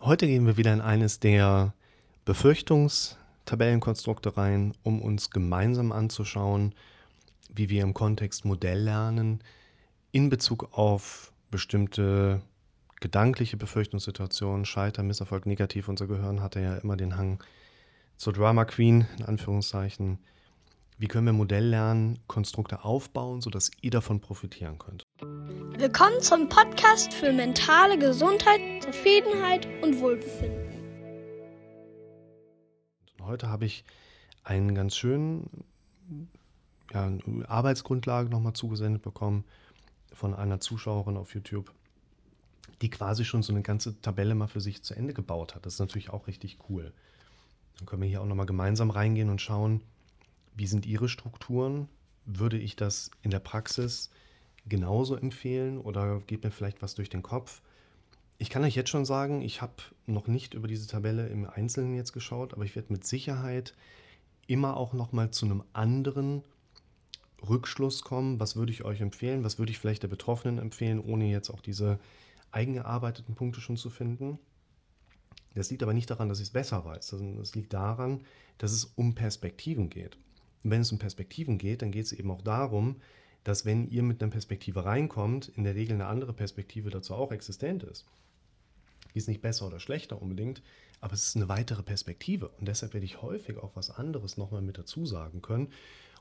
Heute gehen wir wieder in eines der Befürchtungstabellenkonstrukte rein, um uns gemeinsam anzuschauen, wie wir im Kontext Modelllernen in Bezug auf bestimmte gedankliche Befürchtungssituationen, Scheitern, Misserfolg, Negativ, unser Gehirn hatte ja immer den Hang zur Drama Queen, in Anführungszeichen. Wie können wir Modelllernen, Konstrukte aufbauen, sodass ihr davon profitieren könnt? Willkommen zum Podcast für mentale Gesundheit, Zufriedenheit und Wohlbefinden. Heute habe ich einen ganz schönen ja, Arbeitsgrundlage nochmal zugesendet bekommen von einer Zuschauerin auf YouTube, die quasi schon so eine ganze Tabelle mal für sich zu Ende gebaut hat. Das ist natürlich auch richtig cool. Dann können wir hier auch nochmal gemeinsam reingehen und schauen, wie sind Ihre Strukturen? Würde ich das in der Praxis genauso empfehlen oder geht mir vielleicht was durch den Kopf? Ich kann euch jetzt schon sagen, ich habe noch nicht über diese Tabelle im Einzelnen jetzt geschaut, aber ich werde mit Sicherheit immer auch nochmal zu einem anderen Rückschluss kommen. Was würde ich euch empfehlen? Was würde ich vielleicht der Betroffenen empfehlen, ohne jetzt auch diese eigengearbeiteten Punkte schon zu finden? Das liegt aber nicht daran, dass ich es besser weiß, sondern es liegt daran, dass es um Perspektiven geht. Und wenn es um Perspektiven geht, dann geht es eben auch darum, dass wenn ihr mit einer Perspektive reinkommt, in der Regel eine andere Perspektive dazu auch existent ist. Die ist nicht besser oder schlechter unbedingt, aber es ist eine weitere Perspektive. Und deshalb werde ich häufig auch was anderes nochmal mit dazu sagen können.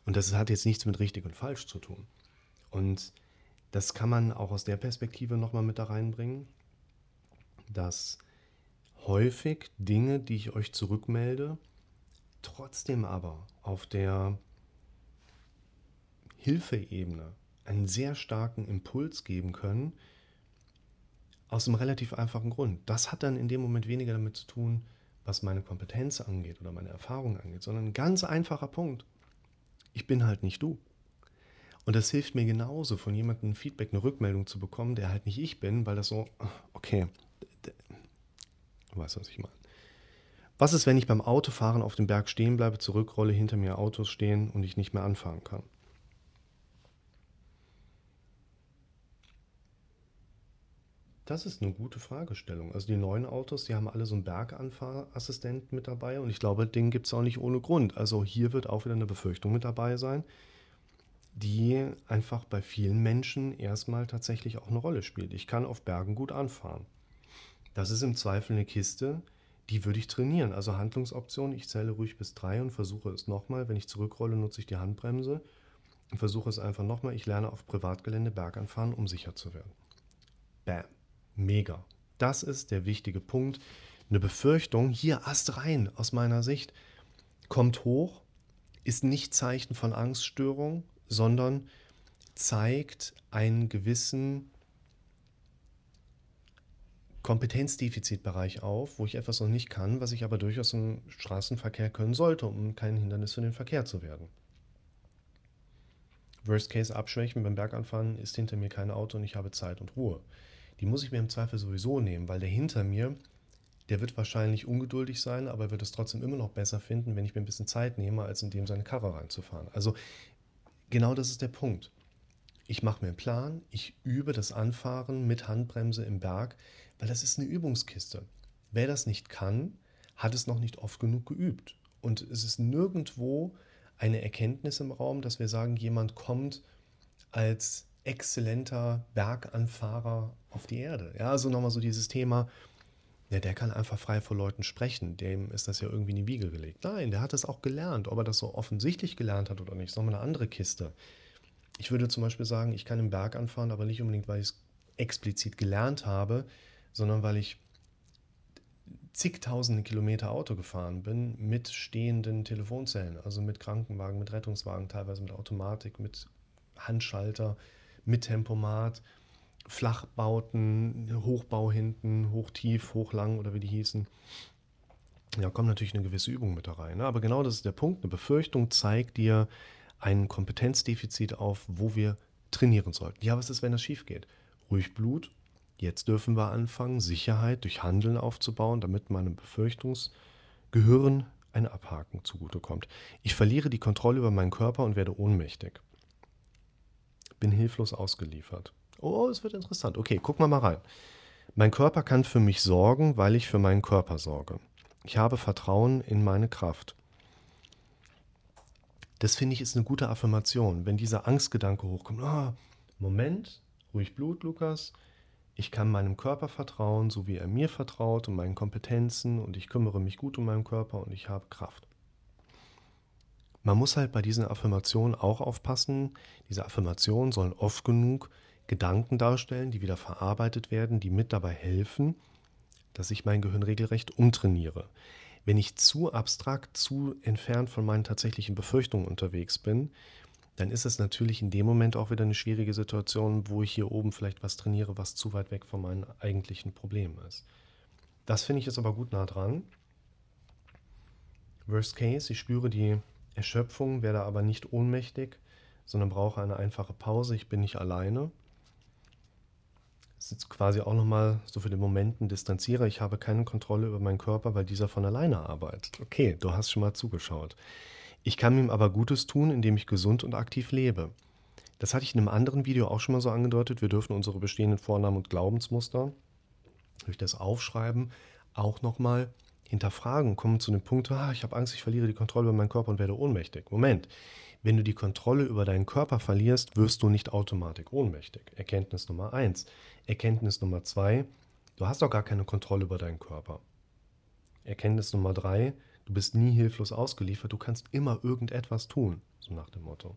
Und das hat jetzt nichts mit richtig und falsch zu tun. Und das kann man auch aus der Perspektive nochmal mit da reinbringen, dass häufig Dinge, die ich euch zurückmelde, trotzdem aber auf der Hilfeebene einen sehr starken Impuls geben können, aus einem relativ einfachen Grund. Das hat dann in dem Moment weniger damit zu tun, was meine Kompetenz angeht oder meine Erfahrung angeht, sondern ein ganz einfacher Punkt. Ich bin halt nicht du. Und das hilft mir genauso, von jemandem ein Feedback, eine Rückmeldung zu bekommen, der halt nicht ich bin, weil das so, okay, Du weißt, was ich meine. Was ist, wenn ich beim Autofahren auf dem Berg stehen bleibe, zurückrolle, hinter mir Autos stehen und ich nicht mehr anfahren kann? Das ist eine gute Fragestellung. Also die neuen Autos, die haben alle so einen Berganfahrassistenten mit dabei und ich glaube, den gibt es auch nicht ohne Grund. Also hier wird auch wieder eine Befürchtung mit dabei sein, die einfach bei vielen Menschen erstmal tatsächlich auch eine Rolle spielt. Ich kann auf Bergen gut anfahren. Das ist im Zweifel eine Kiste, die würde ich trainieren. Also Handlungsoption, ich zähle ruhig bis drei und versuche es nochmal. Wenn ich zurückrolle, nutze ich die Handbremse und versuche es einfach nochmal. Ich lerne auf Privatgelände Berganfahren, um sicher zu werden. Bam. Mega. Das ist der wichtige Punkt. Eine Befürchtung, hier Ast rein aus meiner Sicht, kommt hoch, ist nicht Zeichen von Angststörung, sondern zeigt einen gewissen Kompetenzdefizitbereich auf, wo ich etwas noch nicht kann, was ich aber durchaus im Straßenverkehr können sollte, um kein Hindernis für den Verkehr zu werden. Worst Case abschwächen beim Berganfahren ist hinter mir kein Auto und ich habe Zeit und Ruhe. Die muss ich mir im Zweifel sowieso nehmen, weil der hinter mir, der wird wahrscheinlich ungeduldig sein, aber wird es trotzdem immer noch besser finden, wenn ich mir ein bisschen Zeit nehme, als in dem seine Karre reinzufahren. Also genau das ist der Punkt. Ich mache mir einen Plan, ich übe das Anfahren mit Handbremse im Berg, weil das ist eine Übungskiste. Wer das nicht kann, hat es noch nicht oft genug geübt. Und es ist nirgendwo eine Erkenntnis im Raum, dass wir sagen, jemand kommt als exzellenter Berganfahrer auf die Erde. Ja, also nochmal so dieses Thema, ja, der kann einfach frei vor Leuten sprechen, dem ist das ja irgendwie in die Wiege gelegt. Nein, der hat es auch gelernt. Ob er das so offensichtlich gelernt hat oder nicht, ist nochmal eine andere Kiste. Ich würde zum Beispiel sagen, ich kann im Berg anfahren, aber nicht unbedingt, weil ich es explizit gelernt habe, sondern weil ich zigtausende Kilometer Auto gefahren bin mit stehenden Telefonzellen, also mit Krankenwagen, mit Rettungswagen, teilweise mit Automatik, mit Handschalter, mit Tempomat, Flachbauten, Hochbau hinten, hochtief, hochlang oder wie die hießen. Da kommt natürlich eine gewisse Übung mit da rein. Ne? Aber genau das ist der Punkt. Eine Befürchtung zeigt dir ein Kompetenzdefizit auf, wo wir trainieren sollten. Ja, was ist, wenn das schief geht? Ruhig Blut, Jetzt dürfen wir anfangen, Sicherheit durch Handeln aufzubauen, damit meinem Befürchtungsgehirn ein Abhaken zugutekommt. Ich verliere die Kontrolle über meinen Körper und werde ohnmächtig. Bin hilflos ausgeliefert. Oh, es wird interessant. Okay, gucken wir mal rein. Mein Körper kann für mich sorgen, weil ich für meinen Körper sorge. Ich habe Vertrauen in meine Kraft. Das finde ich ist eine gute Affirmation, wenn dieser Angstgedanke hochkommt. Oh, Moment, ruhig Blut, Lukas. Ich kann meinem Körper vertrauen, so wie er mir vertraut und meinen Kompetenzen und ich kümmere mich gut um meinen Körper und ich habe Kraft. Man muss halt bei diesen Affirmationen auch aufpassen. Diese Affirmationen sollen oft genug Gedanken darstellen, die wieder verarbeitet werden, die mit dabei helfen, dass ich mein Gehirn regelrecht umtrainiere. Wenn ich zu abstrakt, zu entfernt von meinen tatsächlichen Befürchtungen unterwegs bin, dann ist es natürlich in dem Moment auch wieder eine schwierige Situation, wo ich hier oben vielleicht was trainiere, was zu weit weg von meinen eigentlichen Problemen ist. Das finde ich jetzt aber gut nah dran. Worst Case, ich spüre die Erschöpfung, werde aber nicht ohnmächtig, sondern brauche eine einfache Pause. Ich bin nicht alleine. Das ist jetzt quasi auch nochmal so für den Moment ein Distanzierer. Ich habe keine Kontrolle über meinen Körper, weil dieser von alleine arbeitet. Okay, du hast schon mal zugeschaut. Ich kann ihm aber Gutes tun, indem ich gesund und aktiv lebe. Das hatte ich in einem anderen Video auch schon mal so angedeutet. Wir dürfen unsere bestehenden Vornamen und Glaubensmuster durch das Aufschreiben auch nochmal hinterfragen, kommen zu dem Punkt, ah, ich habe Angst, ich verliere die Kontrolle über meinen Körper und werde ohnmächtig. Moment, wenn du die Kontrolle über deinen Körper verlierst, wirst du nicht automatisch ohnmächtig. Erkenntnis Nummer eins. Erkenntnis Nummer zwei, du hast doch gar keine Kontrolle über deinen Körper. Erkenntnis Nummer drei, Du bist nie hilflos ausgeliefert, du kannst immer irgendetwas tun, so nach dem Motto.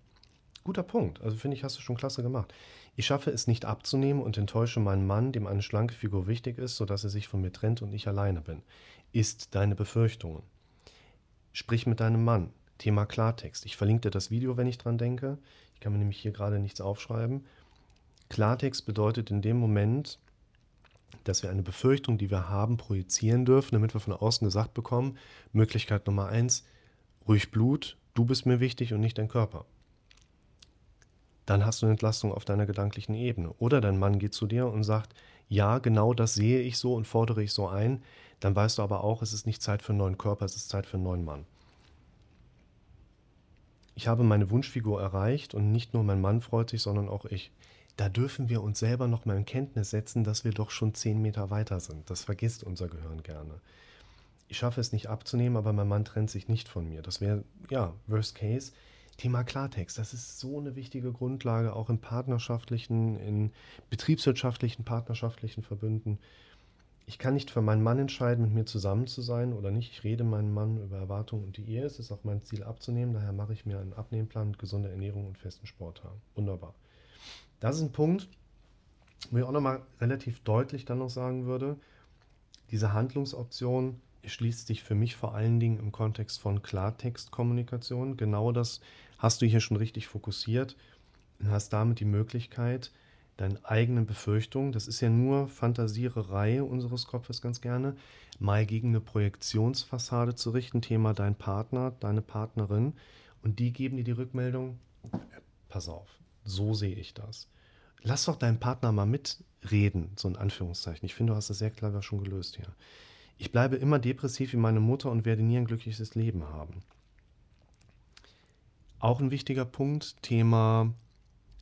Guter Punkt, also finde ich, hast du schon klasse gemacht. Ich schaffe es nicht abzunehmen und enttäusche meinen Mann, dem eine schlanke Figur wichtig ist, sodass er sich von mir trennt und ich alleine bin. Ist deine Befürchtungen. Sprich mit deinem Mann. Thema Klartext. Ich verlinke dir das Video, wenn ich dran denke. Ich kann mir nämlich hier gerade nichts aufschreiben. Klartext bedeutet in dem Moment, dass wir eine Befürchtung, die wir haben, projizieren dürfen, damit wir von außen gesagt bekommen, Möglichkeit Nummer eins, ruhig Blut, du bist mir wichtig und nicht dein Körper. Dann hast du eine Entlastung auf deiner gedanklichen Ebene. Oder dein Mann geht zu dir und sagt, ja, genau das sehe ich so und fordere ich so ein. Dann weißt du aber auch, es ist nicht Zeit für einen neuen Körper, es ist Zeit für einen neuen Mann. Ich habe meine Wunschfigur erreicht und nicht nur mein Mann freut sich, sondern auch ich da dürfen wir uns selber noch mal in Kenntnis setzen, dass wir doch schon zehn Meter weiter sind. Das vergisst unser Gehirn gerne. Ich schaffe es nicht abzunehmen, aber mein Mann trennt sich nicht von mir. Das wäre, ja, Worst Case. Thema Klartext, das ist so eine wichtige Grundlage, auch in partnerschaftlichen, in betriebswirtschaftlichen, partnerschaftlichen Verbünden. Ich kann nicht für meinen Mann entscheiden, mit mir zusammen zu sein oder nicht. Ich rede meinem Mann über Erwartungen und die Ehe. Es ist auch mein Ziel abzunehmen. Daher mache ich mir einen Abnehmplan mit gesunder Ernährung und festen Sport haben. Wunderbar. Das ist ein Punkt, wo ich auch nochmal relativ deutlich dann noch sagen würde, diese Handlungsoption schließt sich für mich vor allen Dingen im Kontext von Klartextkommunikation. Genau das hast du hier schon richtig fokussiert und hast damit die Möglichkeit, deinen eigenen Befürchtungen, das ist ja nur Fantasiererei unseres Kopfes ganz gerne, mal gegen eine Projektionsfassade zu richten, Thema dein Partner, deine Partnerin, und die geben dir die Rückmeldung, pass auf, so sehe ich das. Lass doch deinen Partner mal mitreden, so in Anführungszeichen. Ich finde, du hast das sehr clever schon gelöst hier. Ich bleibe immer depressiv wie meine Mutter und werde nie ein glückliches Leben haben. Auch ein wichtiger Punkt, Thema,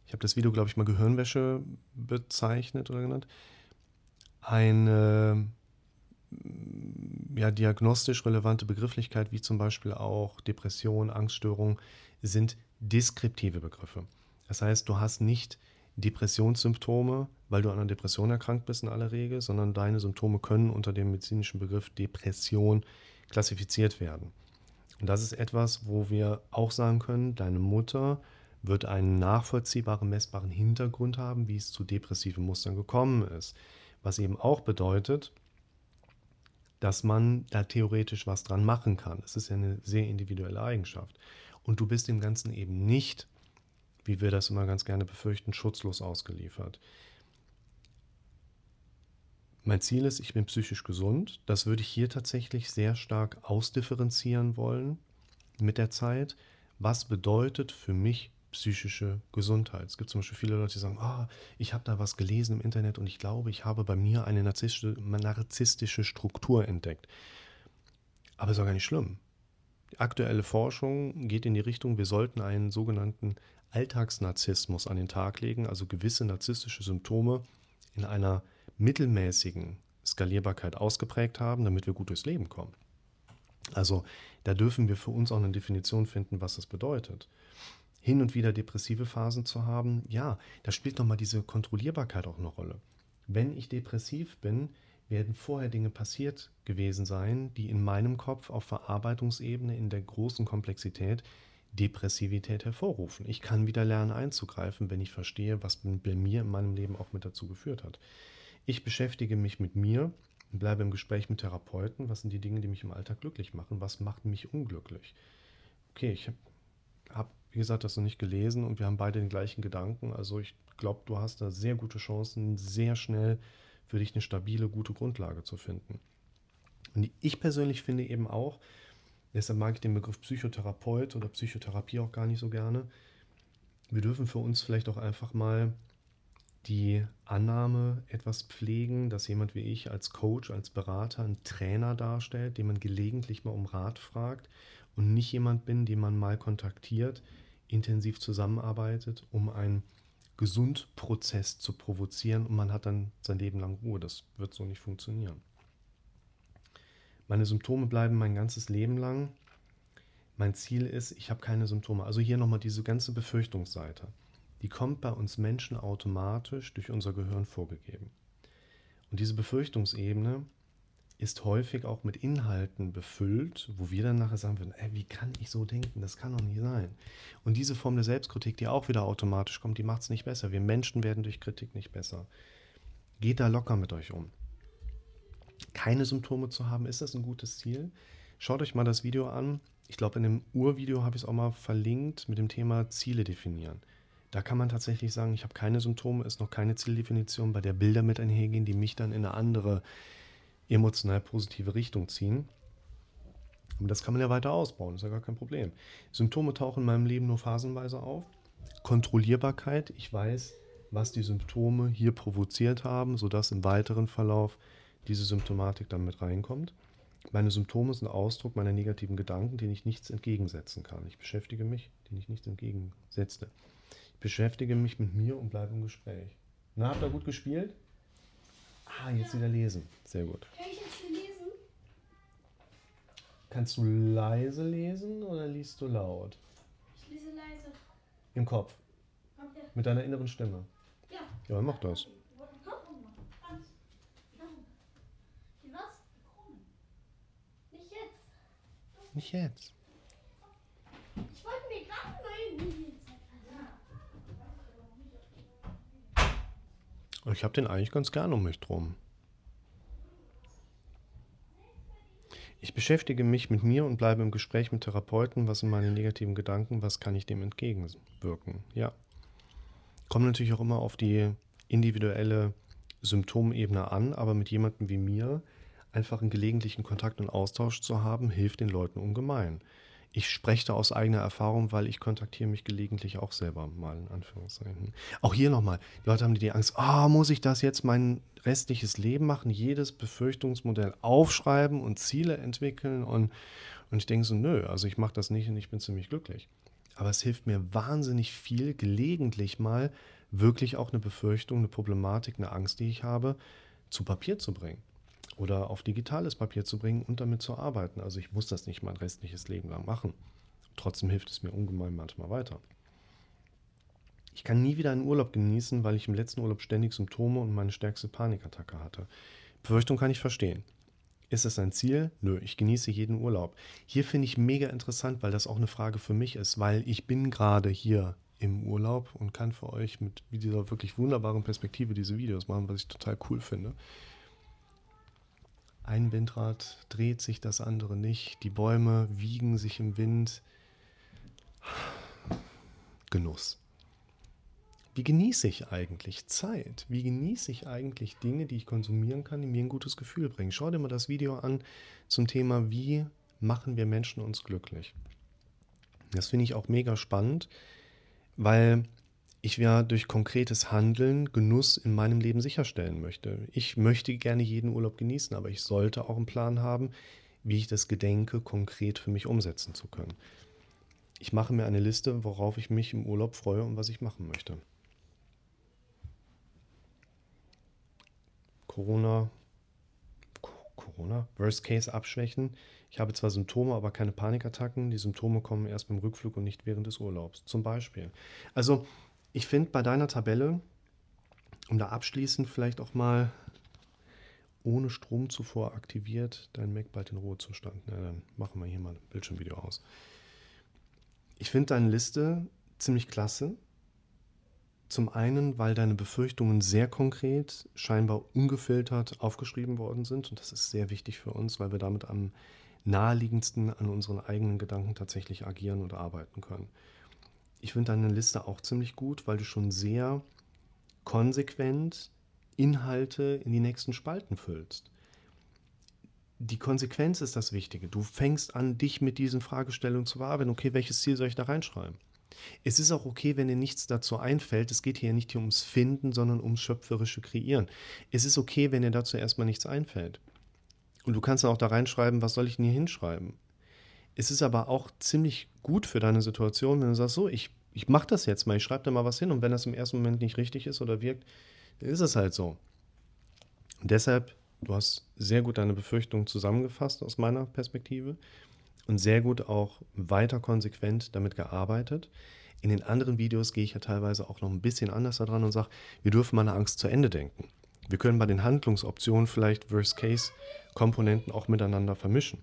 ich habe das Video, glaube ich, mal Gehirnwäsche bezeichnet oder genannt. Eine ja, diagnostisch relevante Begrifflichkeit, wie zum Beispiel auch Depression, Angststörung, sind deskriptive Begriffe. Das heißt, du hast nicht Depressionssymptome, weil du an einer Depression erkrankt bist in aller Regel, sondern deine Symptome können unter dem medizinischen Begriff Depression klassifiziert werden. Und das ist etwas, wo wir auch sagen können, deine Mutter wird einen nachvollziehbaren, messbaren Hintergrund haben, wie es zu depressiven Mustern gekommen ist. Was eben auch bedeutet, dass man da theoretisch was dran machen kann. Es ist ja eine sehr individuelle Eigenschaft. Und du bist dem Ganzen eben nicht wie wir das immer ganz gerne befürchten, schutzlos ausgeliefert. Mein Ziel ist, ich bin psychisch gesund. Das würde ich hier tatsächlich sehr stark ausdifferenzieren wollen mit der Zeit. Was bedeutet für mich psychische Gesundheit? Es gibt zum Beispiel viele Leute, die sagen, oh, ich habe da was gelesen im Internet und ich glaube, ich habe bei mir eine narzisstische, narzisstische Struktur entdeckt. Aber ist auch gar nicht schlimm. Die aktuelle Forschung geht in die Richtung, wir sollten einen sogenannten Alltagsnarzissmus an den Tag legen, also gewisse narzisstische Symptome in einer mittelmäßigen Skalierbarkeit ausgeprägt haben, damit wir gut durchs Leben kommen. Also da dürfen wir für uns auch eine Definition finden, was das bedeutet. Hin und wieder depressive Phasen zu haben, ja, da spielt nochmal diese Kontrollierbarkeit auch eine Rolle. Wenn ich depressiv bin, werden vorher Dinge passiert gewesen sein, die in meinem Kopf auf Verarbeitungsebene in der großen Komplexität Depressivität hervorrufen. Ich kann wieder lernen einzugreifen, wenn ich verstehe, was bei mir in meinem Leben auch mit dazu geführt hat. Ich beschäftige mich mit mir bleibe im Gespräch mit Therapeuten. Was sind die Dinge, die mich im Alltag glücklich machen? Was macht mich unglücklich? Okay, ich habe, hab, wie gesagt, das noch nicht gelesen und wir haben beide den gleichen Gedanken. Also ich glaube, du hast da sehr gute Chancen, sehr schnell für dich eine stabile, gute Grundlage zu finden. Und ich persönlich finde eben auch, deshalb mag ich den Begriff Psychotherapeut oder Psychotherapie auch gar nicht so gerne, wir dürfen für uns vielleicht auch einfach mal die Annahme etwas pflegen, dass jemand wie ich als Coach, als Berater, einen Trainer darstellt, den man gelegentlich mal um Rat fragt und nicht jemand bin, den man mal kontaktiert, intensiv zusammenarbeitet, um einen Gesundprozess zu provozieren und man hat dann sein Leben lang Ruhe. Das wird so nicht funktionieren. Meine Symptome bleiben mein ganzes Leben lang. Mein Ziel ist, ich habe keine Symptome. Also hier nochmal diese ganze Befürchtungsseite die kommt bei uns Menschen automatisch durch unser Gehirn vorgegeben. Und diese Befürchtungsebene ist häufig auch mit Inhalten befüllt, wo wir dann nachher sagen würden, ey, wie kann ich so denken? Das kann doch nicht sein. Und diese Form der Selbstkritik, die auch wieder automatisch kommt, die macht es nicht besser. Wir Menschen werden durch Kritik nicht besser. Geht da locker mit euch um. Keine Symptome zu haben, ist das ein gutes Ziel? Schaut euch mal das Video an. Ich glaube, in dem Urvideo habe ich es auch mal verlinkt mit dem Thema Ziele definieren. Da kann man tatsächlich sagen, ich habe keine Symptome, ist noch keine Zieldefinition, bei der Bilder mit einhergehen, die mich dann in eine andere emotional positive Richtung ziehen. Und das kann man ja weiter ausbauen, ist ja gar kein Problem. Symptome tauchen in meinem Leben nur phasenweise auf. Kontrollierbarkeit, ich weiß, was die Symptome hier provoziert haben, sodass im weiteren Verlauf diese Symptomatik dann mit reinkommt. Meine Symptome sind Ausdruck meiner negativen Gedanken, denen ich nichts entgegensetzen kann. Ich beschäftige mich, denen ich nichts entgegensetze beschäftige mich mit mir und bleibe im Gespräch. Na, habt ihr gut gespielt? Ah, jetzt ja. wieder lesen. Sehr gut. Kann ich jetzt lesen? Kannst du leise lesen oder liest du laut? Ich lese leise. Im Kopf? Okay. Mit deiner inneren Stimme? Ja. Ja, mach das. Nicht jetzt. Ich habe den eigentlich ganz gern um mich drum. Ich beschäftige mich mit mir und bleibe im Gespräch mit Therapeuten. Was sind meine negativen Gedanken? Was kann ich dem entgegenwirken? Ja. Kommt natürlich auch immer auf die individuelle Symptomebene an, aber mit jemandem wie mir einfach einen gelegentlichen Kontakt und Austausch zu haben, hilft den Leuten ungemein ich spreche da aus eigener Erfahrung, weil ich kontaktiere mich gelegentlich auch selber mal, in Anführungszeichen. Auch hier nochmal, die Leute haben die Angst, ah, muss ich das jetzt mein restliches Leben machen, jedes Befürchtungsmodell aufschreiben und Ziele entwickeln und, und ich denke so, nö, also ich mache das nicht und ich bin ziemlich glücklich. Aber es hilft mir wahnsinnig viel, gelegentlich mal wirklich auch eine Befürchtung, eine Problematik, eine Angst, die ich habe, zu Papier zu bringen oder auf digitales Papier zu bringen und damit zu arbeiten. Also ich muss das nicht mein restliches Leben lang machen. Trotzdem hilft es mir ungemein manchmal weiter. Ich kann nie wieder einen Urlaub genießen, weil ich im letzten Urlaub ständig Symptome und meine stärkste Panikattacke hatte. Befürchtung kann ich verstehen. Ist es ein Ziel? Nö, ich genieße jeden Urlaub. Hier finde ich mega interessant, weil das auch eine Frage für mich ist, weil ich bin gerade hier im Urlaub und kann für euch mit dieser wirklich wunderbaren Perspektive diese Videos machen, was ich total cool finde. Ein Windrad dreht sich, das andere nicht. Die Bäume wiegen sich im Wind. Genuss. Wie genieße ich eigentlich Zeit? Wie genieße ich eigentlich Dinge, die ich konsumieren kann, die mir ein gutes Gefühl bringen? Schau dir mal das Video an zum Thema, wie machen wir Menschen uns glücklich. Das finde ich auch mega spannend, weil ich ja durch konkretes Handeln Genuss in meinem Leben sicherstellen möchte. Ich möchte gerne jeden Urlaub genießen, aber ich sollte auch einen Plan haben, wie ich das gedenke, konkret für mich umsetzen zu können. Ich mache mir eine Liste, worauf ich mich im Urlaub freue und was ich machen möchte. Corona, Corona, Worst Case abschwächen. Ich habe zwar Symptome, aber keine Panikattacken. Die Symptome kommen erst beim Rückflug und nicht während des Urlaubs, zum Beispiel. Also, ich finde bei deiner Tabelle, um da abschließend vielleicht auch mal ohne Strom zuvor aktiviert, dein Mac bald in Ruhezustand. Na, dann machen wir hier mal ein Bildschirmvideo aus. Ich finde deine Liste ziemlich klasse. Zum einen, weil deine Befürchtungen sehr konkret, scheinbar ungefiltert aufgeschrieben worden sind. Und das ist sehr wichtig für uns, weil wir damit am naheliegendsten an unseren eigenen Gedanken tatsächlich agieren und arbeiten können. Ich finde deine Liste auch ziemlich gut, weil du schon sehr konsequent Inhalte in die nächsten Spalten füllst. Die Konsequenz ist das Wichtige. Du fängst an, dich mit diesen Fragestellungen zu bearbeiten. Okay, welches Ziel soll ich da reinschreiben? Es ist auch okay, wenn dir nichts dazu einfällt. Es geht hier nicht ums Finden, sondern ums schöpferische Kreieren. Es ist okay, wenn dir dazu erstmal nichts einfällt. Und du kannst dann auch da reinschreiben, was soll ich denn hier hinschreiben? Es ist aber auch ziemlich gut für deine Situation, wenn du sagst, so, ich, ich mache das jetzt mal, ich schreibe da mal was hin und wenn das im ersten Moment nicht richtig ist oder wirkt, dann ist es halt so. Und deshalb, du hast sehr gut deine Befürchtungen zusammengefasst aus meiner Perspektive und sehr gut auch weiter konsequent damit gearbeitet. In den anderen Videos gehe ich ja teilweise auch noch ein bisschen anders daran und sage, wir dürfen meine Angst zu Ende denken. Wir können bei den Handlungsoptionen vielleicht Worst-Case-Komponenten auch miteinander vermischen.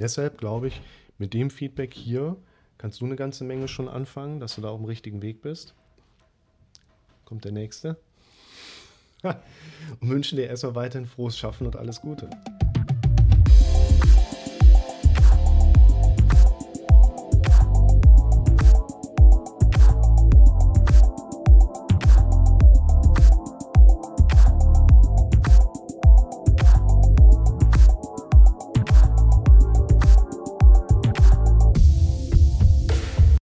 Deshalb glaube ich, mit dem Feedback hier kannst du eine ganze Menge schon anfangen, dass du da auf dem richtigen Weg bist. Kommt der nächste. und wünsche dir erstmal weiterhin frohes Schaffen und alles Gute.